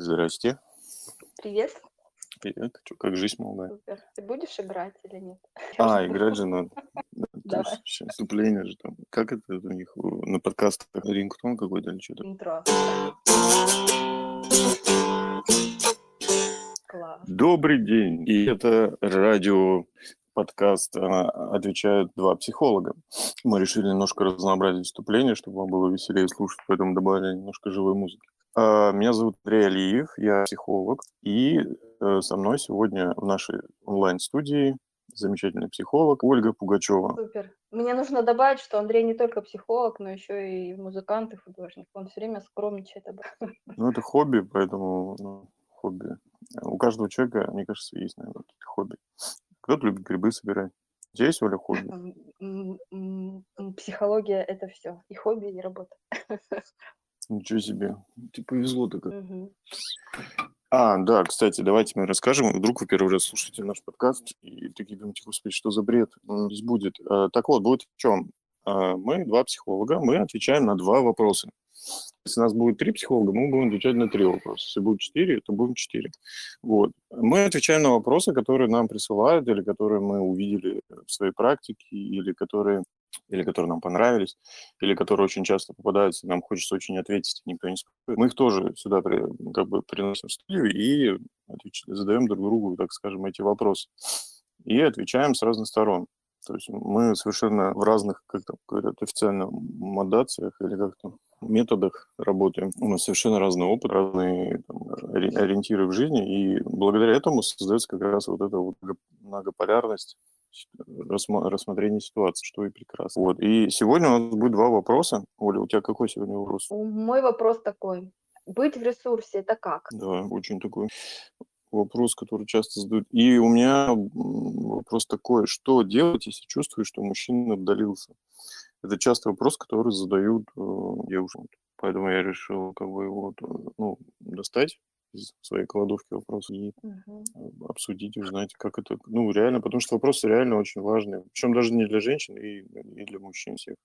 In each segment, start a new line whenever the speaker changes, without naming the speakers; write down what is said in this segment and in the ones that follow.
Здрасте.
Привет.
Привет. Чё, как жизнь молодая?
Супер. Ты будешь играть или нет?
А, играть же надо.
Давай.
вступление же там. Как это у них на подкастах? Рингтон какой-то или что-то?
Интро. Класс.
Добрый день. И это радио подкаст а, отвечают два психолога. Мы решили немножко разнообразить вступление, чтобы вам было веселее слушать, поэтому добавили немножко живой музыки. А, Меня зовут Андрей Алиев, я психолог, и э, со мной сегодня в нашей онлайн-студии замечательный психолог Ольга Пугачева.
Супер. Мне нужно добавить, что Андрей не только психолог, но еще и музыкант и художник. Он все время скромничает об этом.
Ну, это хобби, поэтому ну, хобби. У каждого человека, мне кажется, есть, наверное, какие-то хобби. Кто-то любит грибы собирать. Есть, Оля, хобби?
Психология – это все. И хобби, и работа.
Ничего себе. Тебе повезло-то как.
Мгм.
А, да, кстати, давайте мы расскажем. Вдруг вы первый раз слушаете наш подкаст и такие думаете, господи, что за бред м, здесь будет. А, Так вот, будет в чем? А, Мы два психолога, мы отвечаем на два вопроса. Если у нас будет три психолога, мы будем отвечать на три вопроса. Если будет четыре, то будем четыре. Вот. Мы отвечаем на вопросы, которые нам присылают, или которые мы увидели в своей практике, или которые, или которые нам понравились, или которые очень часто попадаются, и нам хочется очень ответить, никто не спрашивает. Мы их тоже сюда при- как бы приносим в студию и отвеч- задаем друг другу, так скажем, эти вопросы. И отвечаем с разных сторон. То есть мы совершенно в разных, как там говорят, официально модациях или как там методах работаем. У нас совершенно разный опыт, разные там, ори- ориентиры в жизни, и благодаря этому создается как раз вот эта вот много- многополярность рассмотрения ситуации, что и прекрасно. Вот. И сегодня у нас будет два вопроса. Оля, у тебя какой сегодня вопрос?
Мой вопрос такой. Быть в ресурсе – это как?
Да, очень такой вопрос, который часто задают. И у меня вопрос такой, что делать, если чувствуешь, что мужчина отдалился? Это часто вопрос, который задают э, девушкам. Поэтому я решил как бы его э, ну, достать из своей кладовки вопрос и э, обсудить, узнать, как это, ну, реально, потому что вопросы реально очень важные. Причем даже не для женщин, и, и для мужчин всех.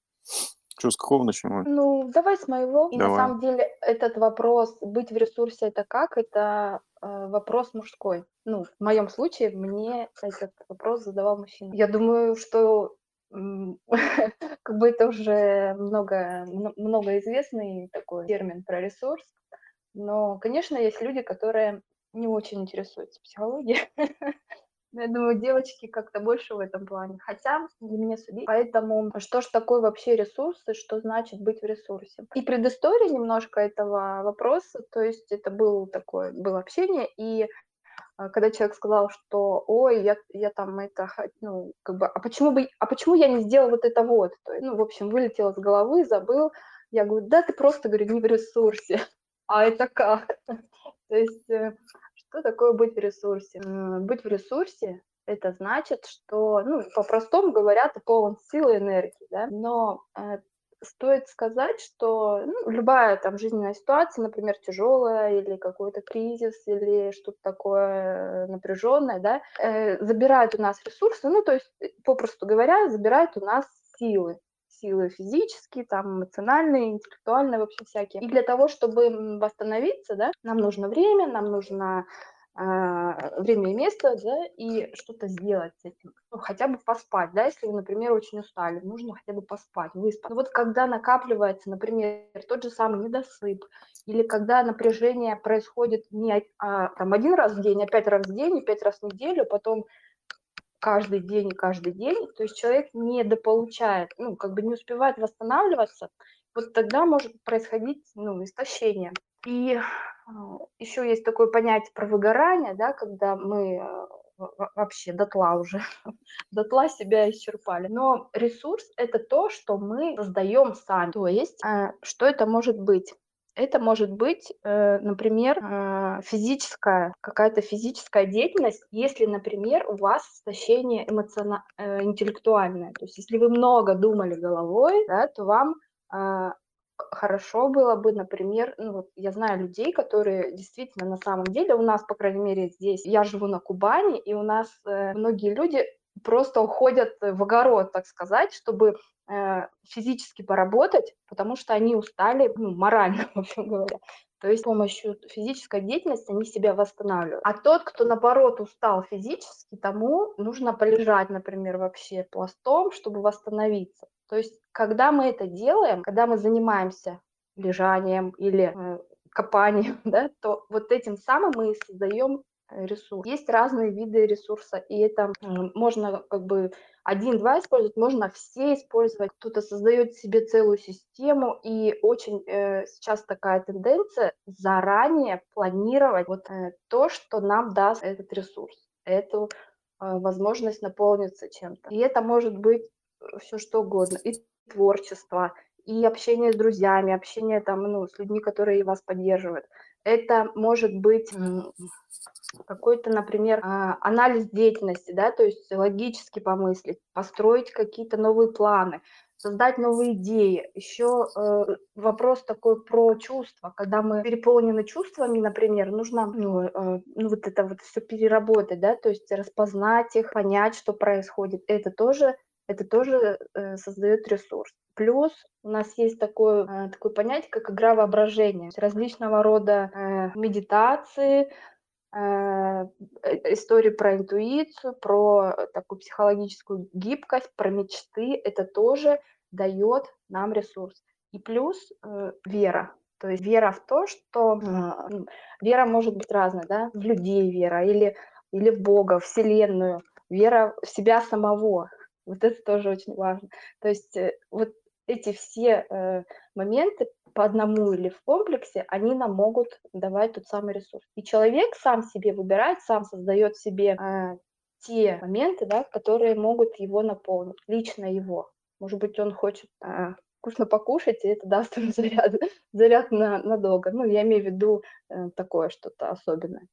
Что, с какого начнем?
Ну, давай с моего. И на
Давай.
самом деле этот вопрос быть в ресурсе это как? Это э, вопрос мужской. Ну, в моем случае мне этот вопрос задавал мужчина. Я думаю, что как бы это уже много, мно- много известный такой термин про ресурс. Но, конечно, есть люди, которые не очень интересуются психологией. Я думаю, девочки как-то больше в этом плане. Хотя, не мне судить. Поэтому, что ж такое вообще ресурс и что значит быть в ресурсе? И предыстория немножко этого вопроса, то есть это был такое, было общение, и а, когда человек сказал, что, ой, я, я там это, ну, как бы, а почему бы, а почему я не сделал вот это вот? То ну, в общем, вылетело с головы, забыл. Я говорю, да, ты просто, говорю, не в ресурсе. А это как? То есть, э, что такое быть в ресурсе? Быть в ресурсе – это значит, что, ну, по-простому говоря, ты полон силы и энергии, да, но э, стоит сказать, что ну, любая там жизненная ситуация, например, тяжелая или какой-то кризис или что-то такое напряженное, да, э, забирает у нас ресурсы, ну, то есть, э, попросту говоря, забирает у нас силы, силы физические, там, эмоциональные, интеллектуальные вообще всякие. И для того, чтобы восстановиться, да, нам нужно время, нам нужно время и место, да, и что-то сделать с этим. Ну, хотя бы поспать, да, если вы, например, очень устали, нужно хотя бы поспать, выспаться. Ну, вот когда накапливается, например, тот же самый недосып, или когда напряжение происходит не а, там, один раз в день, а пять раз в день, и пять раз в неделю, потом каждый день и каждый день, то есть человек недополучает, ну, как бы не успевает восстанавливаться, вот тогда может происходить, ну, истощение. И еще есть такое понятие про выгорание, да, когда мы во- вообще дотла уже, дотла себя исчерпали. Но ресурс – это то, что мы создаем сами. То есть, э, что это может быть? Это может быть, э, например, физическая, какая-то физическая деятельность, если, например, у вас истощение эмоциона- э, интеллектуальное. То есть, если вы много думали головой, да, то вам хорошо было бы, например, ну вот я знаю людей, которые действительно на самом деле у нас, по крайней мере, здесь, я живу на Кубани, и у нас э, многие люди просто уходят в огород, так сказать, чтобы э, физически поработать, потому что они устали, ну, морально, в общем говоря. То есть с помощью физической деятельности они себя восстанавливают. А тот, кто наоборот устал физически, тому нужно полежать, например, вообще пластом, чтобы восстановиться. То есть когда мы это делаем, когда мы занимаемся лежанием или э, копанием, да, то вот этим самым мы создаем Э, ресурс. Есть разные виды ресурса, и это можно как бы один-два использовать, можно все использовать. Кто-то создает себе целую систему, и очень э, сейчас такая тенденция заранее планировать вот э, то, что нам даст этот ресурс, эту э, возможность наполниться чем-то. И это может быть все что угодно, и творчество, и общение с друзьями, общение там, ну, с людьми, которые вас поддерживают. Это может быть какой-то, например, а, анализ деятельности, да, то есть логически помыслить, построить какие-то новые планы, создать новые идеи. Еще э, вопрос такой про чувства. Когда мы переполнены чувствами, например, нужно ну, э, ну, вот это вот все переработать, да, то есть распознать их, понять, что происходит. Это тоже, это тоже э, создает ресурс. Плюс у нас есть такое, э, такое понятие, как игра воображения. Различного рода э, медитации, Э, э, истории про интуицию, про такую психологическую гибкость, про мечты, это тоже дает нам ресурс. И плюс э, вера. То есть вера в то, что э, вера может быть разной, да, в людей вера или, или в Бога, Вселенную, вера в себя самого. Вот это тоже очень важно. То есть э, вот эти все э, моменты по одному или в комплексе, они нам могут давать тот самый ресурс. И человек сам себе выбирает, сам создает себе э, те моменты, да, которые могут его наполнить, лично его. Может быть, он хочет э, вкусно покушать, и это даст ему заряд, заряд на, надолго. Ну, я имею в виду э, такое что-то особенное.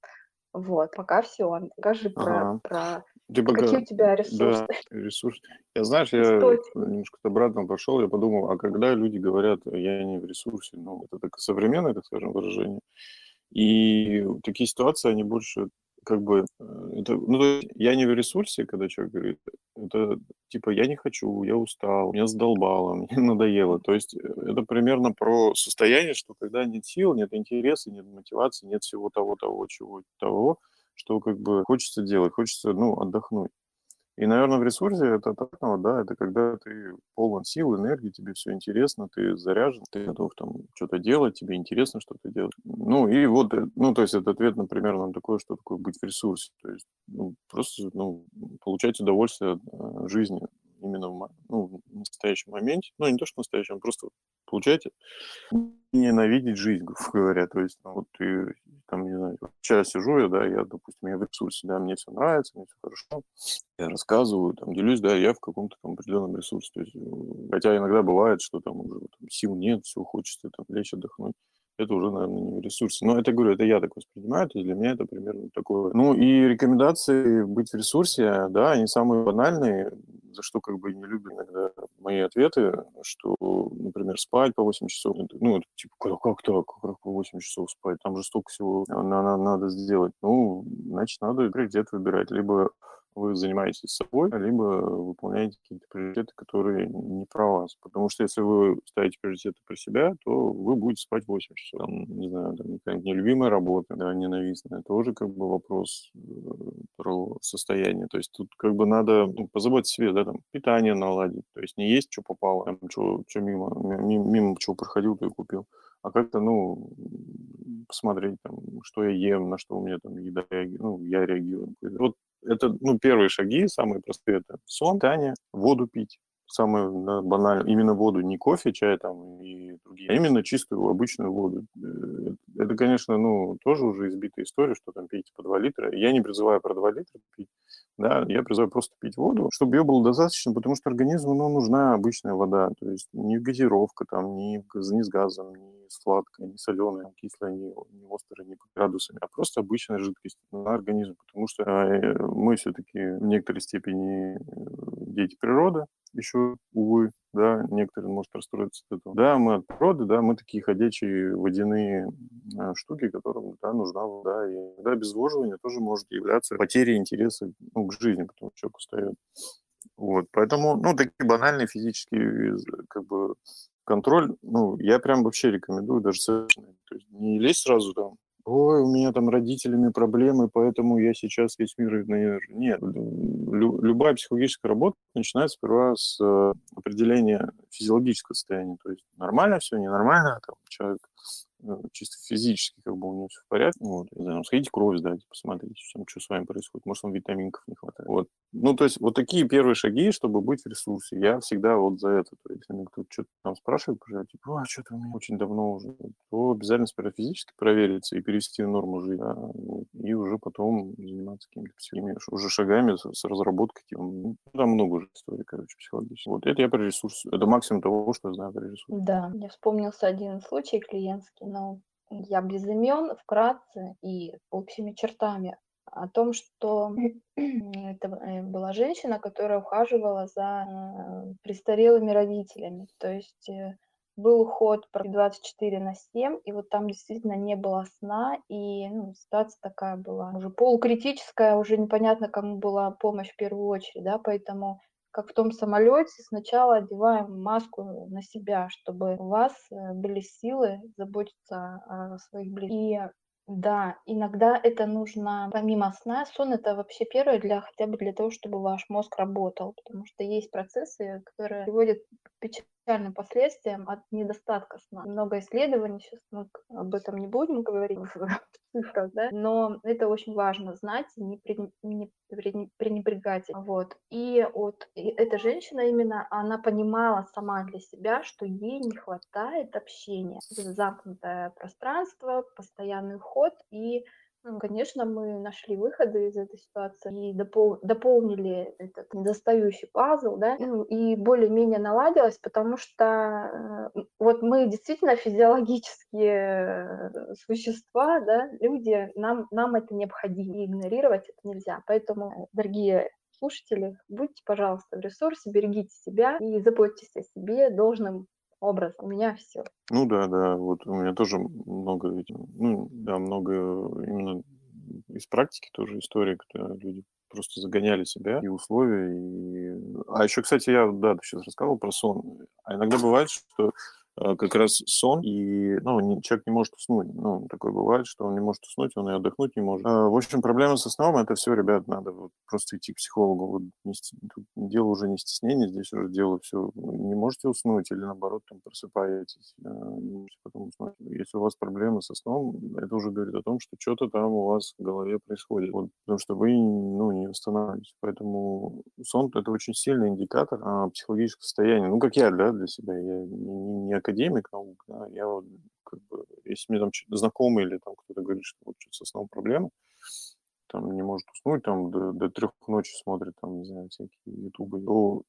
Вот, пока все. Скажи про, ага. про ты пока... какие у тебя ресурсы.
Да, ресурс. Я, знаешь, я Источник. немножко обратно пошел, я подумал, а когда люди говорят, я не в ресурсе, ну, это так современное, так скажем, выражение, и такие ситуации, они больше как бы, это, ну, то есть я не в ресурсе, когда человек говорит, это типа я не хочу, я устал, меня задолбало, мне надоело. То есть э, это примерно про состояние, что когда нет сил, нет интереса, нет мотивации, нет всего того, того, чего, того, что как бы хочется делать, хочется, ну, отдохнуть. И, наверное, в ресурсе это так, ну, да, это когда ты полон сил, энергии, тебе все интересно, ты заряжен, ты готов там что-то делать, тебе интересно что-то делать. Ну, и вот, э, ну, то есть это ответ, например, на такое, что такое быть в ресурсе. То есть ну, просто, ну, получать удовольствие от э, жизни именно в, ну, в настоящем моменте. Ну, не то, что в настоящем, просто получаете ненавидеть жизнь, грубо говоря. То есть, ну, вот ты, там, не знаю, сейчас сижу я, да, я, допустим, я в ресурсе, да, мне все нравится, мне все хорошо, я рассказываю, там, делюсь, да, я в каком-то там определенном ресурсе. То есть, хотя иногда бывает, что там уже там, сил нет, все хочется там лечь, отдохнуть это уже, наверное, не в ресурсе. Но это, говорю, это я так воспринимаю, то есть для меня это примерно такое. Ну и рекомендации быть в ресурсе, да, они самые банальные, за что как бы не любят иногда мои ответы, что, например, спать по 8 часов, ну, типа, как, как так, как по 8 часов спать, там же столько всего надо сделать. Ну, значит, надо приоритет выбирать, либо вы занимаетесь собой, либо выполняете какие-то приоритеты, которые не про вас. Потому что если вы ставите приоритеты про себя, то вы будете спать 8 часов. Там, не знаю, там какая-нибудь нелюбимая работа, да, ненавистная. Тоже как бы вопрос э, про состояние. То есть тут как бы надо ну, позаботиться себе, да, там, питание наладить. То есть не есть, что попало, там, что, что мимо, мимо, мимо чего проходил, то и купил а как-то, ну, посмотреть, там, что я ем, на что у меня там еда, ну, я реагирую. Вот это, ну, первые шаги, самые простые, это сон, питание, воду пить. Самое да, банальное, именно воду, не кофе, чай там и другие, а именно чистую обычную воду. Э, это, конечно, ну, тоже уже избитая история, что там пейте по 2 литра. Я не призываю про 2 литра пить, да, я призываю просто пить воду, чтобы ее было достаточно, потому что организму, ну, нужна обычная вода, то есть не газировка там, не, не с газом, не сладкая, не соленая, не кислая, не, не острая, не градусами, а просто обычная жидкость на организм, потому что э, мы все-таки в некоторой степени э, дети природы, еще, увы, да, некоторые может расстроиться от этого. Да, мы от природы, да, мы такие ходячие водяные э, штуки, которым, да, нужна вода, и иногда обезвоживание тоже может являться потерей интереса ну, к жизни, потому что человек устает. Вот, поэтому, ну, такие банальные физические, как бы, контроль, ну, я прям вообще рекомендую даже совершенно. То есть не лезть сразу там, ой, у меня там родителями проблемы, поэтому я сейчас весь мир игнорирую. Нет, лю- любая психологическая работа начинается сперва с э, определения физиологического состояния. То есть нормально все, ненормально, там, человек чисто физически как бы у него все в порядке, ну, вот, не знаю, сходите кровь сдать, посмотрите, что, что с вами происходит, может, вам витаминков не хватает. Вот. Ну, то есть вот такие первые шаги, чтобы быть в ресурсе. Я всегда вот за это. То есть, если кто-то что-то там спрашивает, типа, а, что-то у меня очень давно уже, то обязательно сперва физически провериться и перевести норму жизни, да, вот, и уже потом заниматься какими-то психими уже шагами с, с разработкой. Типа, ну, там много уже историй, короче, психологических. Вот это я про ресурс. Это максимум того, что я знаю про ресурс.
Да, я вспомнился один случай клиентский, но я без имен, вкратце и общими чертами о том, что это э, была женщина, которая ухаживала за э, престарелыми родителями. То есть э, был уход 24 на 7, и вот там действительно не было сна, и ну, ситуация такая была уже полукритическая, уже непонятно, кому была помощь в первую очередь, да, поэтому как в том самолете, сначала одеваем маску на себя, чтобы у вас э, были силы заботиться о своих близких. И да, иногда это нужно помимо сна. Сон это вообще первое для хотя бы для того, чтобы ваш мозг работал, потому что есть процессы, которые приводят к печальным последствиям от недостатка сна. Много исследований, сейчас мы об этом не будем говорить в цифрах, да, но это очень важно знать и не, при, не пренебрегать. Вот. И вот и эта женщина именно, она понимала сама для себя, что ей не хватает общения. Замкнутое пространство, постоянный уход и ну, конечно, мы нашли выходы из этой ситуации и допол- дополнили этот недостающий пазл, да, и более-менее наладилось, потому что э, вот мы действительно физиологические э, существа, да, люди, нам, нам это необходимо, и игнорировать это нельзя. Поэтому, дорогие слушатели, будьте, пожалуйста, в ресурсе, берегите себя и заботьтесь о себе должным образ. У меня все.
Ну да, да, вот у меня тоже много, ну да, много именно из практики тоже истории, когда люди просто загоняли себя и условия. И... А еще, кстати, я, да, ты сейчас рассказывал про сон. А иногда бывает, что как раз сон, и ну, человек не может уснуть. Ну, такое бывает, что он не может уснуть, он и отдохнуть не может. А, в общем, проблема со сном – это все, ребят, надо вот просто идти к психологу. Вот не, тут дело уже не стеснение, здесь уже дело все. Не можете уснуть или, наоборот, там просыпаетесь, э, не можете потом уснуть. Если у вас проблемы со сном, это уже говорит о том, что что-то там у вас в голове происходит. Вот, потому что вы ну, не восстанавливаетесь. Поэтому сон – это очень сильный индикатор а, психологического состояния. Ну, как я, да, для себя. Я не, не академик наук, да, я вот как бы, если мне там знакомый или там кто-то говорит, что вот что-то с сном проблема, там не может уснуть, там до, до трех ночи смотрит, там, не знаю, всякие ютубы,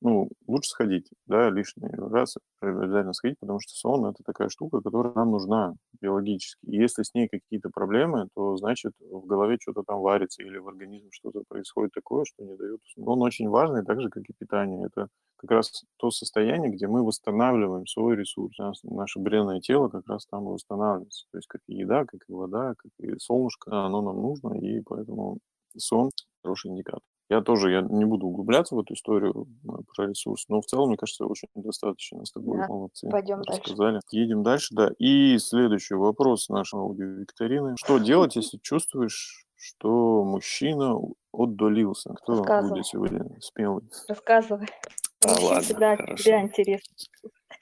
ну, лучше сходить, да, лишний раз обязательно сходить, потому что сон – это такая штука, которая нам нужна биологически. И если с ней какие-то проблемы, то, значит, в голове что-то там варится или в организме что-то происходит такое, что не дает уснуть. Он очень важный, так же, как и питание. Это как раз то состояние, где мы восстанавливаем свой ресурс. Наше бренное тело как раз там восстанавливается. То есть как и еда, как и вода, как и солнышко, оно нам нужно, и поэтому сон хороший индикатор. Я тоже, я не буду углубляться в эту историю э, про ресурс, но в целом, мне кажется, очень достаточно с тобой
да.
молодцы.
Пойдем
рассказали. дальше. Едем дальше, да. И следующий вопрос нашей аудиовикторины. Что делать, если чувствуешь, что мужчина отдалился? Кто будет сегодня смелый?
Рассказывай.
Ладно,
всегда, всегда интересно.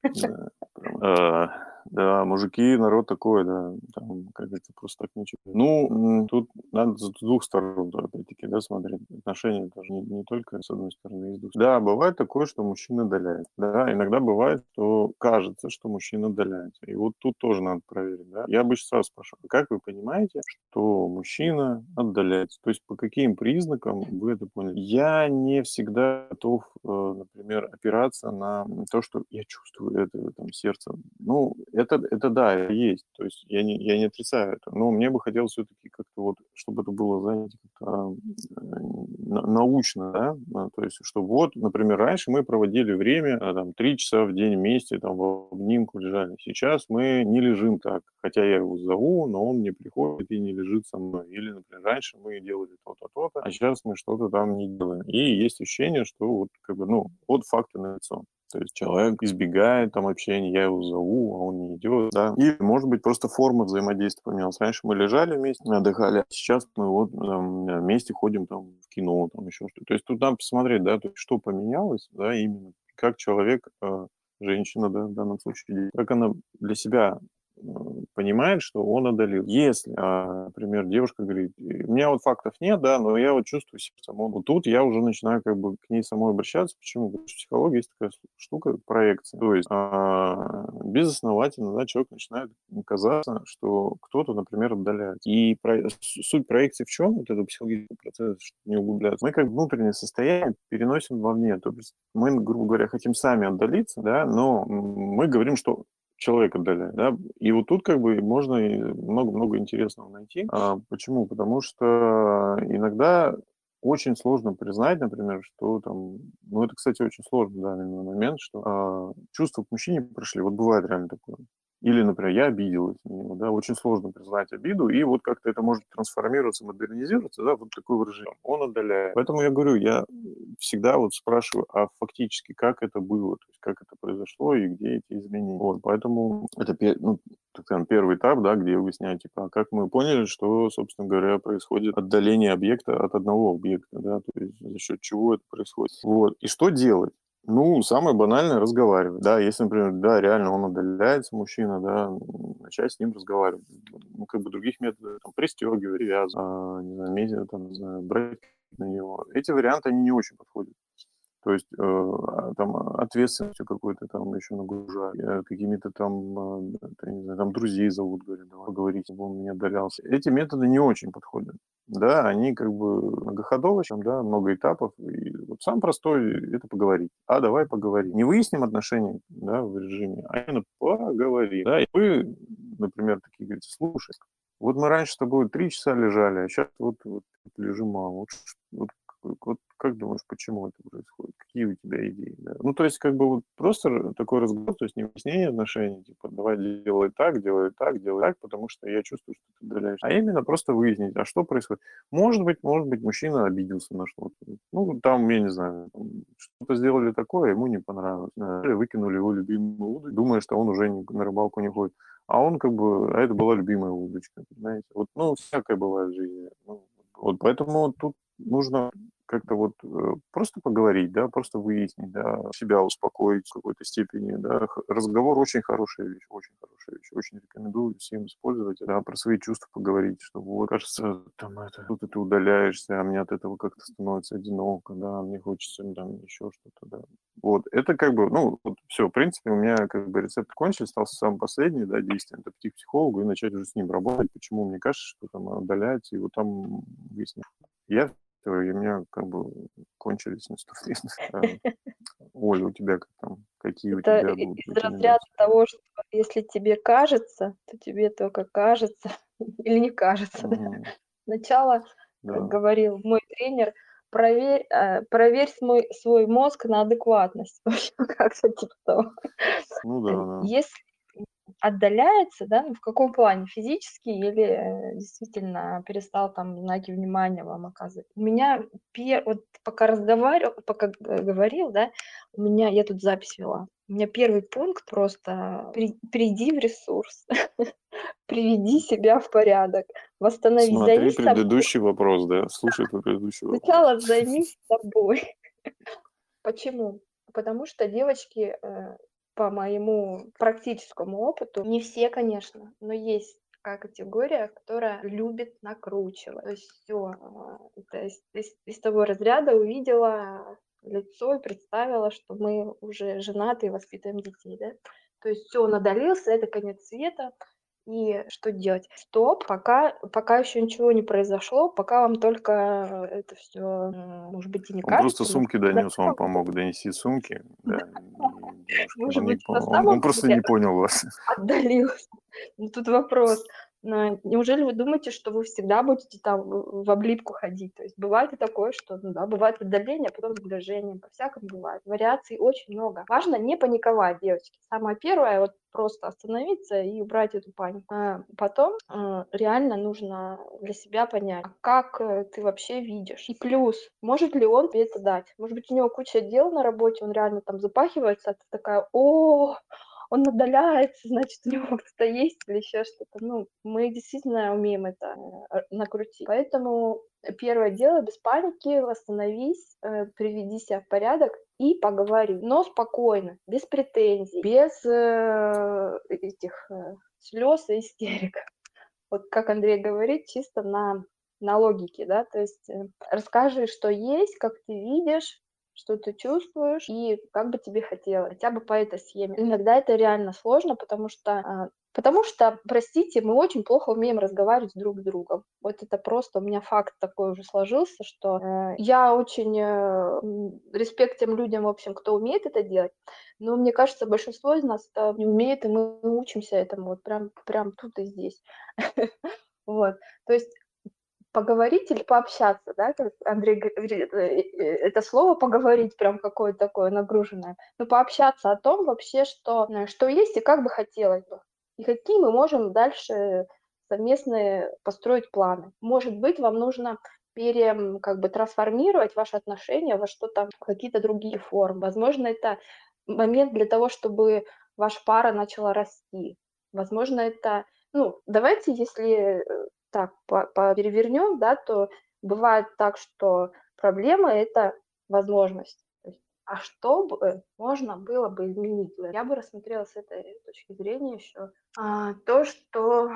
Да, мужики, народ такой, да, там, как говорится, просто так ничего. Ну, тут надо с двух сторон, опять-таки, да, смотреть. Отношения даже не, не только с одной стороны, из двух. Да, бывает такое, что мужчина отдаляет. Да, иногда бывает, что кажется, что мужчина отдаляется. И вот тут тоже надо проверить, да. Я обычно сразу спрашиваю, как вы понимаете, что мужчина отдаляется? То есть по каким признакам вы это поняли? Я не всегда готов, э, например, опираться на то, что я чувствую это там сердце. Ну, это, это да, есть. То есть я не, я не отрицаю это. Но мне бы хотелось все-таки как-то вот, чтобы это было, знаете, как-то научно, да, а, то есть, что вот, например, раньше мы проводили время, а, там, три часа в день вместе, там, в обнимку лежали. Сейчас мы не лежим так, хотя я его зову, но он не приходит и не лежит со мной. Или, например, раньше мы делали то-то, то-то, а сейчас мы что-то там не делаем. И есть ощущение, что вот, как бы, ну, вот факты на лицо. То есть человек избегает там общения, я его зову, а он не идет, да. И, может быть, просто форма взаимодействия поменялась. Раньше мы лежали вместе, отдыхали, а сейчас мы вот там, вместе ходим там в кино, там еще что-то. То есть тут надо посмотреть, да, то есть что поменялось, да, именно как человек, э, женщина, да, в данном случае, как она для себя понимает, что он одолел. Если, а, например, девушка говорит, у меня вот фактов нет, да, но я вот чувствую сердцем. Вот тут я уже начинаю как бы к ней самой обращаться. Почему? Потому что в психологии есть такая штука, проекция. То есть а, безосновательно, да, человек начинает казаться, что кто-то, например, отдаляет. И про, суть проекции в чем? Вот это психологический процесс, чтобы не углубляться. Мы как внутреннее состояние переносим вовне. То есть мы, грубо говоря, хотим сами отдалиться, да, но мы говорим, что человек отдаляет, да, и вот тут как бы можно много-много интересного найти. А, почему? Потому что иногда очень сложно признать, например, что там, ну это, кстати, очень сложно, да, на момент, что а, чувства к мужчине прошли, вот бывает реально такое. Или, например, я обиделась на него, да, очень сложно признать обиду, и вот как-то это может трансформироваться, модернизироваться, да, вот такое выражение. Он отдаляет. Поэтому я говорю, я всегда вот спрашиваю, а фактически как это было, то есть как это произошло и где эти изменения. Вот, поэтому это ну, так скажем, первый этап, да, где выясняю, типа, а как мы поняли, что, собственно говоря, происходит отдаление объекта от одного объекта, да, то есть за счет чего это происходит. Вот, и что делать? Ну, самое банальное – разговаривать. Да, если, например, да, реально он отдаляется, мужчина, да, начать с ним разговаривать. Ну, как бы других методов, там, пристегивать, привязывать, а, не знаю, медиа, там, не знаю, брать на него. Эти варианты, они не очень подходят. То есть э, а, там ответственностью какой-то там еще нагружать, э, какими-то там, э, не знаю, там друзей зовут, говорят, давай поговорить, чтобы он меня отдалялся. Эти методы не очень подходят. Да, они как бы многоходовые, там, да, много этапов. И вот сам простой – это поговорить. А давай поговорим. Не выясним отношения да, в режиме, а именно поговорим. Да, и вы, например, такие говорите, слушай, вот мы раньше с тобой три часа лежали, а сейчас вот, вот лежим мало. Вот, вот вот как думаешь, почему это происходит? Какие у тебя идеи? Да? Ну, то есть, как бы вот просто такой разговор, то есть не выяснение отношений, типа, давай делай так, делай так, делай так, потому что я чувствую, что ты отдаляешься. А именно просто выяснить, а что происходит. Может быть, может быть, мужчина обиделся на что-то. Ну, там, я не знаю, что-то сделали такое, ему не понравилось. Выкинули его любимую удочку, думая, что он уже на рыбалку не ходит. А он как бы, а это была любимая удочка, понимаете? Вот, ну, всякое бывает в жизни. Ну, вот поэтому тут нужно как-то вот э, просто поговорить, да, просто выяснить, да, себя успокоить в какой-то степени, да. Разговор очень хорошая вещь, очень хорошая вещь. Очень рекомендую всем использовать, да, про свои чувства поговорить, что вот, кажется, там это, тут ты удаляешься, а мне от этого как-то становится одиноко, да, мне хочется там еще что-то, да. Вот, это как бы, ну, вот, все, в принципе, у меня как бы рецепт кончился, остался самый последний, да, действие, это пойти к психологу и начать уже с ним работать, почему мне кажется, что там удаляется, и вот там выяснить. Я и у меня как бы кончились наступления. Оля, у тебя как там? Какие у тебя
будут из разряда того, что если тебе кажется, то тебе только кажется или не кажется. Сначала, как говорил мой тренер, проверь, э, проверь свой, свой мозг на адекватность. Как-то типа того. Ну да, да. Если отдаляется, да, ну, в каком плане, физически или э, действительно перестал там знаки внимания вам оказывать. У меня, пер... вот пока разговаривал, пока говорил, да, у меня, я тут запись вела, у меня первый пункт просто приди в ресурс, приведи себя в порядок, восстанови,
Смотри предыдущий собой. вопрос, да, слушай предыдущий
вопрос. Сначала займись собой. Почему? Потому что девочки э, по моему практическому опыту, не все, конечно, но есть категория, которая любит накручивать. То есть все, то есть из, из того разряда увидела лицо и представила, что мы уже женаты и воспитываем детей, да. То есть все, он одолелся, это конец света, и что делать? Стоп, пока, пока еще ничего не произошло, пока вам только это все, может быть, и не
он кажется. просто сумки донес, вам помог донести сумки. Да, может он, быть, не, он, он просто не понял вас.
Отдалился. Ну, тут вопрос. Неужели вы думаете, что вы всегда будете там в облипку ходить? То есть бывает и такое, что, ну да, бывает отдаление, а потом сближение, по-всякому бывает. Вариаций очень много. Важно не паниковать, девочки. Самое первое, вот просто остановиться и убрать эту панику. А потом э, реально нужно для себя понять, а как э, ты вообще видишь. И плюс, может ли он тебе это дать? Может быть, у него куча дел на работе, он реально там запахивается, а ты такая, о, он отдаляется, значит, у него кто-то есть или еще что-то. Ну, мы действительно умеем это э, накрутить. Поэтому первое дело, без паники, восстановись, э, приведи себя в порядок и поговори. Но спокойно, без претензий, без э, этих слез и истерик. Вот как Андрей говорит, чисто на на логике, да, то есть э, расскажи, что есть, как ты видишь, что ты чувствуешь и как бы тебе хотелось, хотя бы по этой схеме. Иногда это реально сложно, потому что а, Потому что, простите, мы очень плохо умеем разговаривать друг с другом. Вот это просто у меня факт такой уже сложился, что э, я очень э, респект тем людям, в общем, кто умеет это делать. Но мне кажется, большинство из нас это не умеет, и мы учимся этому вот прям, прям тут и здесь. Вот. То есть поговорить или пообщаться, да, как Андрей говорит, э, э, это слово поговорить прям какое-то такое нагруженное, но пообщаться о том вообще, что, э, что есть и как бы хотелось бы, и какие мы можем дальше совместные построить планы. Может быть, вам нужно пере, как бы трансформировать ваши отношения во что-то, какие-то другие формы. Возможно, это момент для того, чтобы ваша пара начала расти. Возможно, это, ну, давайте, если так перевернем, да, то бывает так, что проблема – это возможность. а что бы можно было бы изменить? Я бы рассмотрела с этой точки зрения еще а, то, что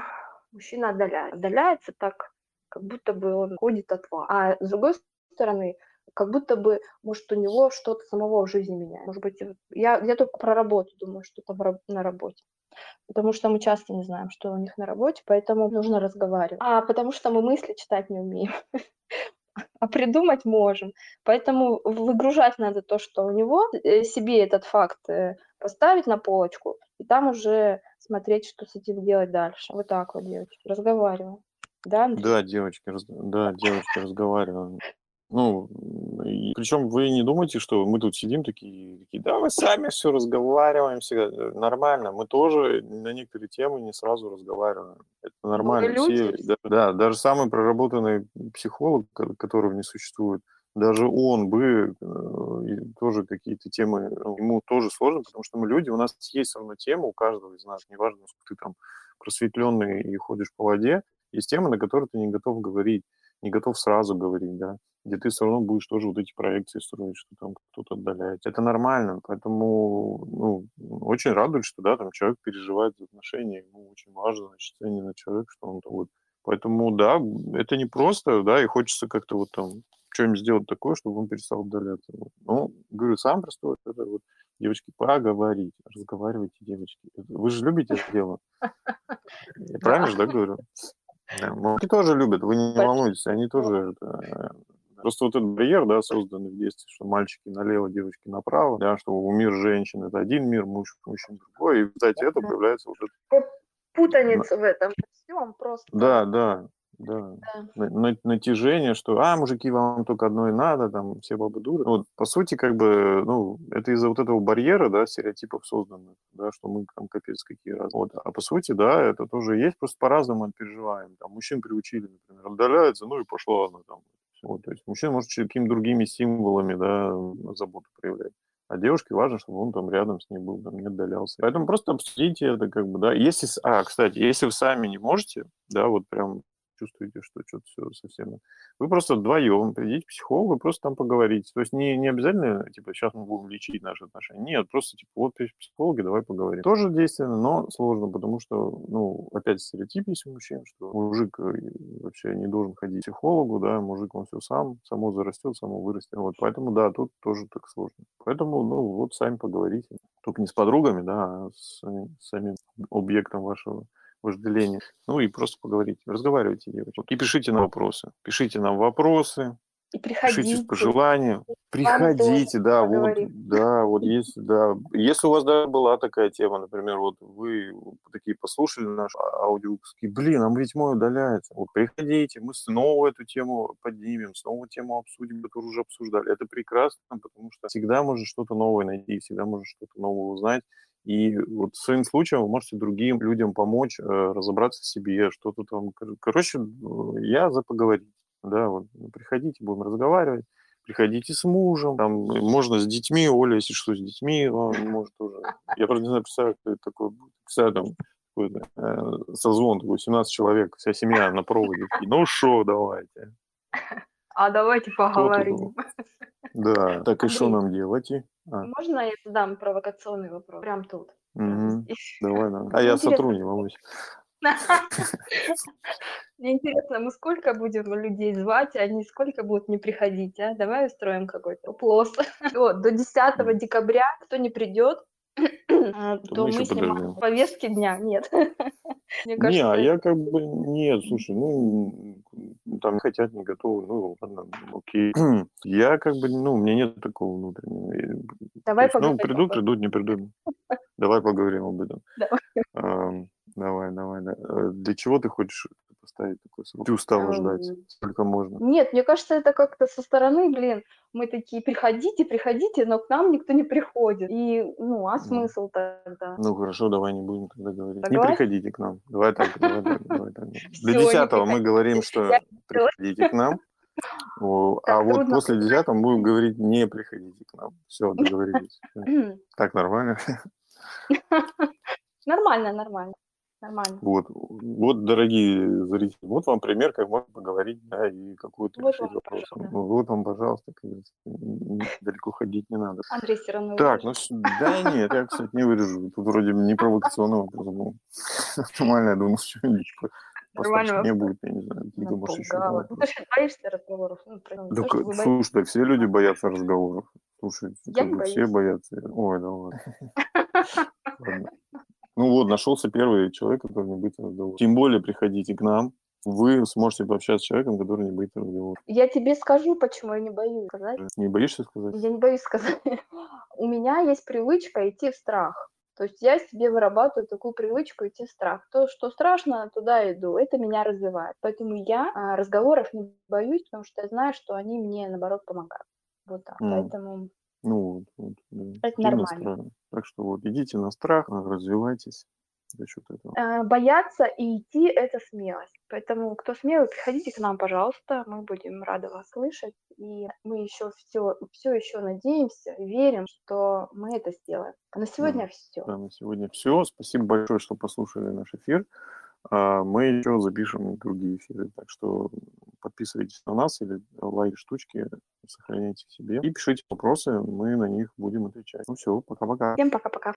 мужчина отдаляется. Отдаляется так, как будто бы он ходит от вас. А с другой стороны, как будто бы, может, у него что-то самого в жизни меняет. Может быть, я, я только про работу думаю, что там на работе потому что мы часто не знаем, что у них на работе, поэтому нужно разговаривать. А потому что мы мысли читать не умеем, а придумать можем. Поэтому выгружать надо то, что у него, э, себе этот факт э, поставить на полочку, и там уже смотреть, что с этим делать дальше. Вот так вот, девочки, разговариваем. Да?
Да, девочки, раз... да, девочки, разговариваем. Ну, и причем вы не думаете, что мы тут сидим такие, такие, да, мы сами все разговариваем, все э, нормально. Мы тоже на некоторые темы не сразу разговариваем. Это нормально. Все, да, да, даже самый проработанный психолог, которого не существует, даже он бы э, тоже какие-то темы, ну, ему тоже сложно, потому что мы люди, у нас есть все равно тема у каждого из нас, неважно, насколько ты там просветленный и ходишь по воде, есть темы, на которые ты не готов говорить, не готов сразу говорить, да где ты все равно будешь тоже вот эти проекции строить, что там кто-то отдаляется. Это нормально, поэтому ну, очень радует, что да, там человек переживает за отношения, ему очень важно, значит, ценен человек, что он вот. Поэтому да, это не просто, да, и хочется как-то вот там что-нибудь сделать такое, чтобы он перестал отдаляться. Вот. Ну, говорю, сам простой, это вот, девочки, поговорить, разговаривайте, девочки. Вы же любите это дело. Я правильно же, да, говорю? Да, мужики тоже любят, вы не волнуйтесь, они тоже это, Просто вот этот барьер, да, созданный в детстве, что мальчики налево, девочки направо, да, что мир женщин – это один мир, муж, мужчин – другой, и, кстати, это появляется вот
это... Путаница в этом всем просто.
Да, да, да. да. Натяжение, что, а, мужики, вам только одно и надо, там, все бабы дуры. Вот, по сути, как бы, ну, это из-за вот этого барьера, да, стереотипов созданных, да, что мы там капец какие раз. Вот, а по сути, да, это тоже есть, просто по-разному переживаем. Там, мужчин приучили, например, отдаляется, ну и пошло оно там, вот, то есть мужчина может какими-то другими символами да, заботу проявлять. А девушке важно, чтобы он там рядом с ней был, там, не отдалялся. Поэтому просто обсудите это, как бы, да. Если, а, кстати, если вы сами не можете, да, вот прям чувствуете, что что-то все совсем... Вы просто вдвоем придите к психологу, просто там поговорите. То есть не, не обязательно, типа, сейчас мы будем лечить наши отношения. Нет, просто, типа, вот психологи, давай поговорим. Тоже действенно, но сложно, потому что, ну, опять стереотип есть у мужчин, что мужик э, вообще не должен ходить к психологу, да, мужик он все сам, само зарастет, само вырастет. Вот, поэтому, да, тут тоже так сложно. Поэтому, ну, вот сами поговорите. Только не с подругами, да, а с, с самим объектом вашего вожделение. Ну и просто поговорите, разговаривайте, девочки. И пишите нам вопросы. Пишите нам вопросы,
И
Пишите
приходите.
пожелания.
Вами тоже
Приходите, да, вот, да, вот если, да, если у вас да, была такая тема, например, вот вы такие послушали наш а- и, блин, а ведь мой удаляется. Вот приходите, мы снова эту тему поднимем, снова тему обсудим, которую уже обсуждали. Это прекрасно, потому что всегда можно что-то новое найти, всегда можно что-то новое узнать. И вот своим случаем вы можете другим людям помочь э, разобраться в себе, что-то там. Кор- Короче, э, я за поговорить. Да, вот ну, приходите, будем разговаривать. Приходите с мужем, там э, можно с детьми, Оля, если что, с детьми, он может тоже. Я просто не знаю, представляю, кто это такой будет. Представляю, там какой-то, э, созвон такой, 17 человек, вся семья на проводе. Ну что, давайте.
А давайте поговорим.
Да, так и что
Андрей.
нам делать? А,
Можно я задам провокационный вопрос? Прям тут. здесь.
Давай, давай. А я сотру, не волнуйся.
Мне интересно, мы сколько будем людей звать, а они сколько будут не приходить, а? Давай устроим какой-то опрос. Вот, до 10
М.
декабря, кто не придет, а,
То
то
мы
снимаем
подождем.
повестки дня. Нет. Мне
Не, а я как бы, нет, слушай, ну, там не хотят, не готовы, ну, ладно, окей. Я как бы, ну, у меня нет такого внутреннего.
Давай
есть, ну,
поговорим об
придут, придут, не придут. Давай поговорим об этом.
Давай.
Давай, давай, да. Э, Для чего ты хочешь поставить такой срок? Ты устала ждать,
Ам,
сколько можно.
Нет, мне кажется, это как-то со стороны, блин, мы такие, приходите, приходите, но к нам никто не приходит. И, ну, а смысл тогда?
ну, хорошо, давай не будем тогда говорить. Не
Согласен?
приходите к нам. Давай так, давай так, давай так. До
не
десятого мы говорим, что приходите к нам. А вот после десятого будем говорить, не приходите к нам. Все, договорились. Так нормально?
Нормально, нормально, нормально.
Вот, вот, дорогие зрители, вот вам пример, как можно поговорить, да, и какую-то
Вот
решить вопрос.
пожалуйста.
Ну, вот вам, пожалуйста, далеко ходить не надо.
Андрей все равно
Так,
вырежет.
ну, да нет, я, кстати, не вырежу. Тут вроде не провокационный вопрос был. Нормально, я думаю, что-нибудь по-
Нормально
пострашнее будет, я не знаю. Какие-то, может, еще там
напугала. Ну, ты же боишься разговоров. Ну, не
Да,
что
слушай, так все люди боятся разговоров. Слушай,
Я
как
не
бы все
боюсь.
боятся. Ой, да ладно. Ну вот, нашелся первый человек, который не боится разговора. Тем более приходите к нам, вы сможете пообщаться с человеком, который не боится разговора.
Я тебе скажу, почему я не боюсь сказать.
Не боишься сказать?
Я не боюсь сказать. У меня есть привычка идти в страх. То есть я себе вырабатываю такую привычку идти в страх. То, что страшно, туда иду. Это меня развивает. Поэтому я а, разговоров не боюсь, потому что я знаю, что они мне, наоборот, помогают. Вот так.
М.
Поэтому
Ну вот, вот да.
это нормально.
Так что вот, идите на страх, развивайтесь за счет этого.
Э, Бояться и идти– это смелость. Поэтому, кто смелый, приходите к нам, пожалуйста. Мы будем рады вас слышать. И мы еще все, все еще надеемся, верим, что мы это сделаем. А на сегодня все.
Да, на сегодня все. Спасибо большое, что послушали наш эфир. А, Мы еще запишем другие эфиры, так что подписывайтесь на нас или лайк штучки, сохраняйте себе и пишите вопросы, мы на них будем отвечать. Ну все, пока-пока.
Всем пока-пока.